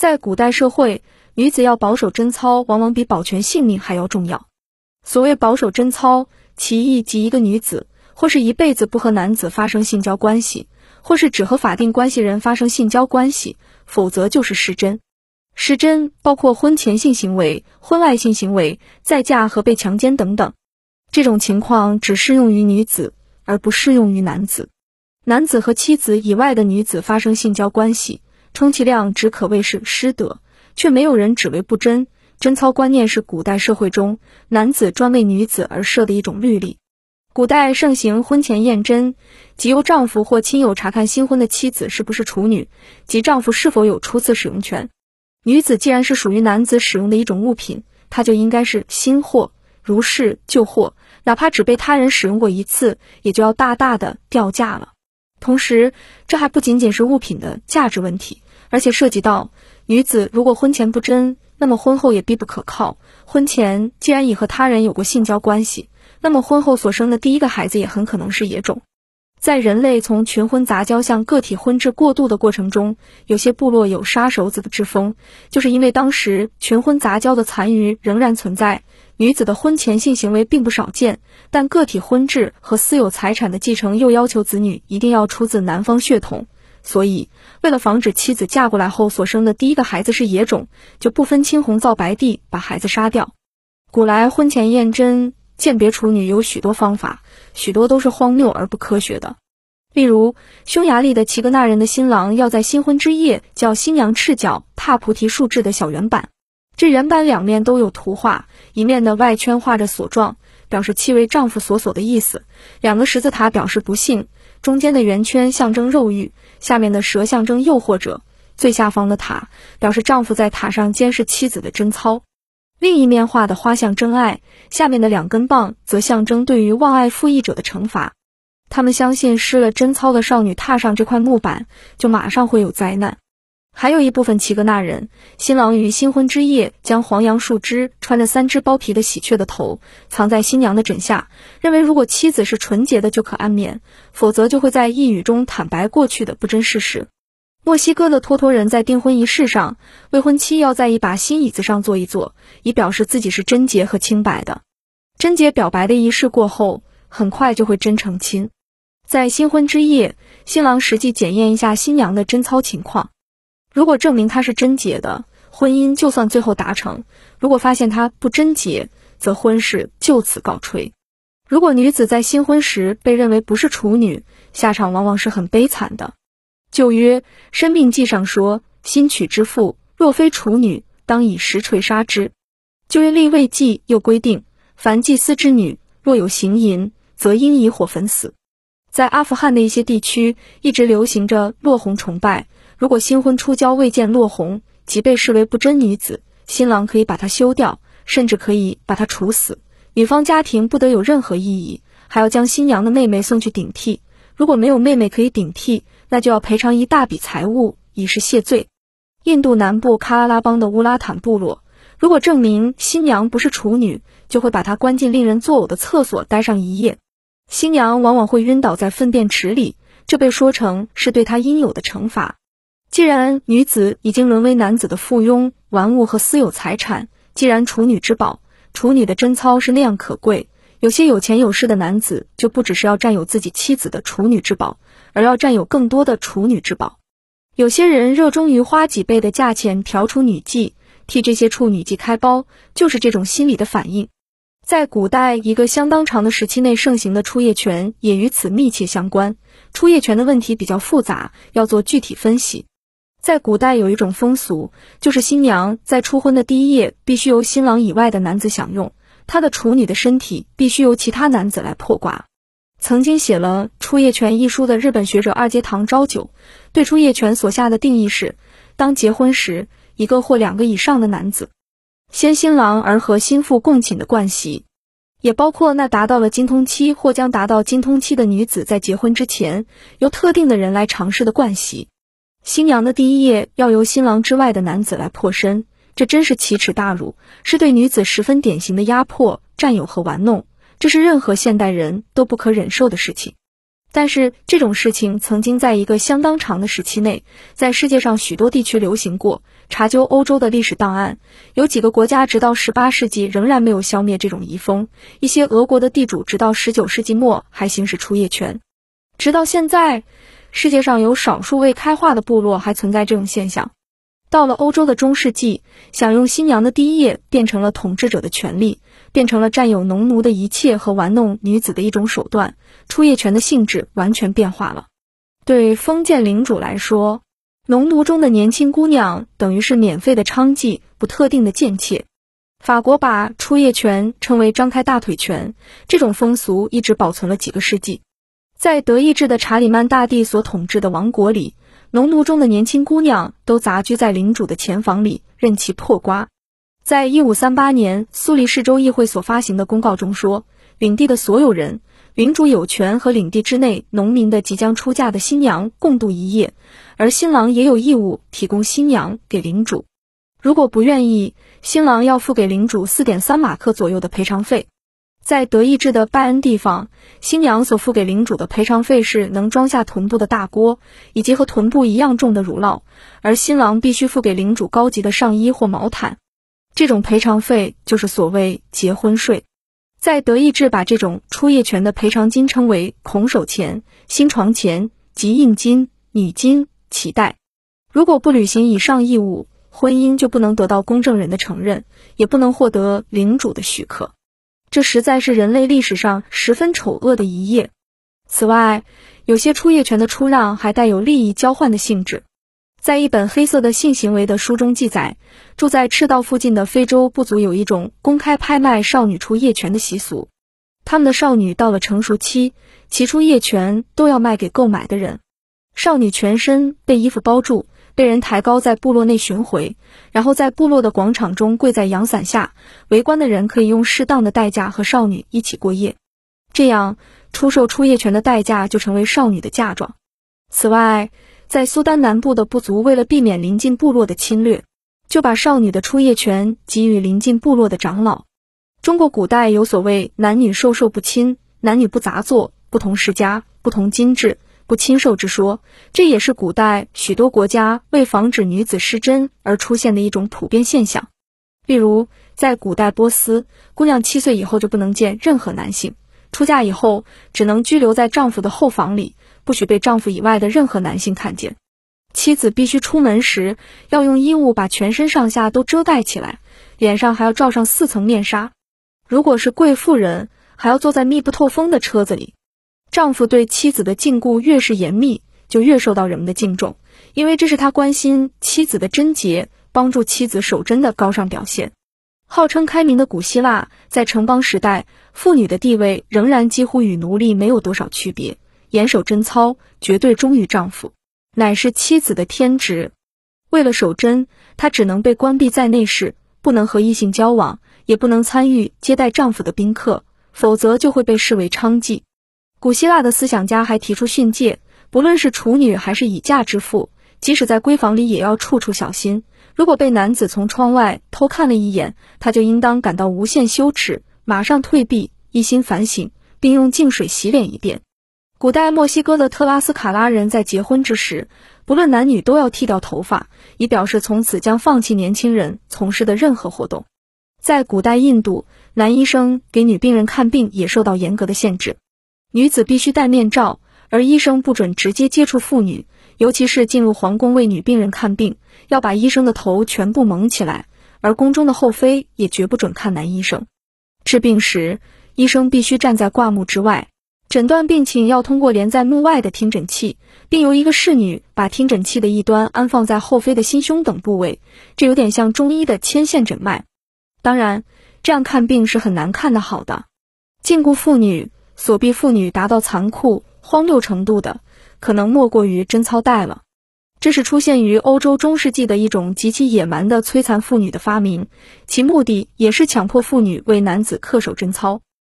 在古代社会，女子要保守贞操，往往比保全性命还要重要。所谓保守贞操，其意即一个女子，或是一辈子不和男子发生性交关系，或是只和法定关系人发生性交关系，否则就是失贞。失贞包括婚前性行为、婚外性行为、再嫁和被强奸等等。这种情况只适用于女子，而不适用于男子。男子和妻子以外的女子发生性交关系，充其量只可谓是失德，却没有人只为不贞。贞操观念是古代社会中男子专为女子而设的一种律例。古代盛行婚前验贞，即由丈夫或亲友查看新婚的妻子是不是处女，及丈夫是否有初次使用权。女子既然是属于男子使用的一种物品，她就应该是新货，如是旧货，哪怕只被他人使用过一次，也就要大大的掉价了。同时，这还不仅仅是物品的价值问题，而且涉及到女子如果婚前不贞。那么婚后也必不可靠。婚前既然已和他人有过性交关系，那么婚后所生的第一个孩子也很可能是野种。在人类从群婚杂交向个体婚制过渡的过程中，有些部落有杀手子的之风，就是因为当时群婚杂交的残余仍然存在，女子的婚前性行为并不少见，但个体婚制和私有财产的继承又要求子女一定要出自男方血统。所以，为了防止妻子嫁过来后所生的第一个孩子是野种，就不分青红皂白地把孩子杀掉。古来婚前验真鉴别处女有许多方法，许多都是荒谬而不科学的。例如，匈牙利的齐格纳人的新郎要在新婚之夜叫新娘赤脚踏菩提树制的小圆板，这圆板两面都有图画，一面的外圈画着锁状，表示妻为丈夫所锁的意思；两个十字塔表示不幸。中间的圆圈象征肉欲，下面的蛇象征诱惑者，最下方的塔表示丈夫在塔上监视妻子的贞操。另一面画的花象征爱，下面的两根棒则象征对于忘爱负义者的惩罚。他们相信失了贞操的少女踏上这块木板，就马上会有灾难。还有一部分齐格纳人，新郎于新婚之夜将黄杨树枝穿着三只剥皮的喜鹊的头藏在新娘的枕下，认为如果妻子是纯洁的就可安眠，否则就会在一语中坦白过去的不真事实。墨西哥的托托人在订婚仪式上，未婚妻要在一把新椅子上坐一坐，以表示自己是贞洁和清白的。贞洁表白的仪式过后，很快就会真成亲。在新婚之夜，新郎实际检验一下新娘的贞操情况。如果证明她是贞洁的，婚姻就算最后达成；如果发现她不贞洁，则婚事就此告吹。如果女子在新婚时被认为不是处女，下场往往是很悲惨的。旧约《生命记》上说：“新娶之妇若非处女，当以石锤杀之。”旧约《立位记》又规定，凡祭司之女若有行淫，则应以火焚死。在阿富汗的一些地区，一直流行着落红崇拜。如果新婚初交未见落红，即被视为不贞女子，新郎可以把她休掉，甚至可以把她处死。女方家庭不得有任何异议，还要将新娘的妹妹送去顶替。如果没有妹妹可以顶替，那就要赔偿一大笔财物以示谢罪。印度南部喀拉拉邦的乌拉坦部落，如果证明新娘不是处女，就会把她关进令人作呕的厕所待上一夜。新娘往往会晕倒在粪便池里，这被说成是对她应有的惩罚。既然女子已经沦为男子的附庸、玩物和私有财产，既然处女之宝、处女的贞操是那样可贵，有些有钱有势的男子就不只是要占有自己妻子的处女之宝，而要占有更多的处女之宝。有些人热衷于花几倍的价钱嫖处女妓，替这些处女妓开包，就是这种心理的反应。在古代，一个相当长的时期内盛行的出夜权也与此密切相关。出夜权的问题比较复杂，要做具体分析。在古代有一种风俗，就是新娘在初婚的第一夜必须由新郎以外的男子享用，她的处女的身体必须由其他男子来破瓜。曾经写了《出夜权》一书的日本学者二阶堂昭久，对出夜权所下的定义是：当结婚时，一个或两个以上的男子，先新郎而和新妇共寝的惯习，也包括那达到了精通期或将达到精通期的女子在结婚之前，由特定的人来尝试的惯习。新娘的第一夜要由新郎之外的男子来破身，这真是奇耻大辱，是对女子十分典型的压迫、占有和玩弄，这是任何现代人都不可忍受的事情。但是这种事情曾经在一个相当长的时期内，在世界上许多地区流行过。查究欧洲的历史档案，有几个国家直到十八世纪仍然没有消灭这种遗风。一些俄国的地主直到十九世纪末还行使出夜权。直到现在，世界上有少数未开化的部落还存在这种现象。到了欧洲的中世纪，享用新娘的第一夜变成了统治者的权利，变成了占有农奴的一切和玩弄女子的一种手段。出夜权的性质完全变化了。对封建领主来说，农奴中的年轻姑娘等于是免费的娼妓，不特定的贱妾。法国把出夜权称为张开大腿权，这种风俗一直保存了几个世纪。在德意志的查理曼大帝所统治的王国里，农奴中的年轻姑娘都杂居在领主的前房里，任其破瓜。在一五三八年，苏黎世州议会所发行的公告中说，领地的所有人。领主有权和领地之内农民的即将出嫁的新娘共度一夜，而新郎也有义务提供新娘给领主。如果不愿意，新郎要付给领主四点三马克左右的赔偿费。在德意志的拜恩地方，新娘所付给领主的赔偿费是能装下臀部的大锅，以及和臀部一样重的乳酪，而新郎必须付给领主高级的上衣或毛毯。这种赔偿费就是所谓结婚税。在德意志，把这种出夜权的赔偿金称为孔手钱、新床钱及印金、女金、脐带。如果不履行以上义务，婚姻就不能得到公证人的承认，也不能获得领主的许可。这实在是人类历史上十分丑恶的一页。此外，有些出夜权的出让还带有利益交换的性质。在一本黑色的性行为的书中记载，住在赤道附近的非洲部族有一种公开拍卖少女出夜权的习俗。他们的少女到了成熟期，其出夜权都要卖给购买的人。少女全身被衣服包住，被人抬高在部落内巡回，然后在部落的广场中跪在阳伞下，围观的人可以用适当的代价和少女一起过夜。这样，出售出夜权的代价就成为少女的嫁妆。此外，在苏丹南部的部族为了避免邻近部落的侵略，就把少女的出夜权给予邻近部落的长老。中国古代有所谓男女授受不亲、男女不杂作、不同世家、不同金制、不亲授之说，这也是古代许多国家为防止女子失贞而出现的一种普遍现象。例如，在古代波斯，姑娘七岁以后就不能见任何男性，出嫁以后只能居留在丈夫的后房里。不许被丈夫以外的任何男性看见。妻子必须出门时要用衣物把全身上下都遮盖起来，脸上还要罩上四层面纱。如果是贵妇人，还要坐在密不透风的车子里。丈夫对妻子的禁锢越是严密，就越受到人们的敬重，因为这是他关心妻子的贞洁、帮助妻子守贞的高尚表现。号称开明的古希腊，在城邦时代，妇女的地位仍然几乎与奴隶没有多少区别。严守贞操，绝对忠于丈夫，乃是妻子的天职。为了守贞，她只能被关闭在内室，不能和异性交往，也不能参与接待丈夫的宾客，否则就会被视为娼妓。古希腊的思想家还提出训诫：不论是处女还是已嫁之妇，即使在闺房里，也要处处小心。如果被男子从窗外偷看了一眼，她就应当感到无限羞耻，马上退避，一心反省，并用净水洗脸一遍。古代墨西哥的特拉斯卡拉人在结婚之时，不论男女都要剃掉头发，以表示从此将放弃年轻人从事的任何活动。在古代印度，男医生给女病人看病也受到严格的限制，女子必须戴面罩，而医生不准直接接触妇女，尤其是进入皇宫为女病人看病，要把医生的头全部蒙起来，而宫中的后妃也绝不准看男医生。治病时，医生必须站在挂幕之外。诊断病情要通过连在幕外的听诊器，并由一个侍女把听诊器的一端安放在后妃的心胸等部位，这有点像中医的牵线诊脉。当然，这样看病是很难看得好的。禁锢妇女、锁闭妇女达到残酷荒谬程度的，可能莫过于贞操带了。这是出现于欧洲中世纪的一种极其野蛮的摧残妇女的发明，其目的也是强迫妇女为男子恪守贞操。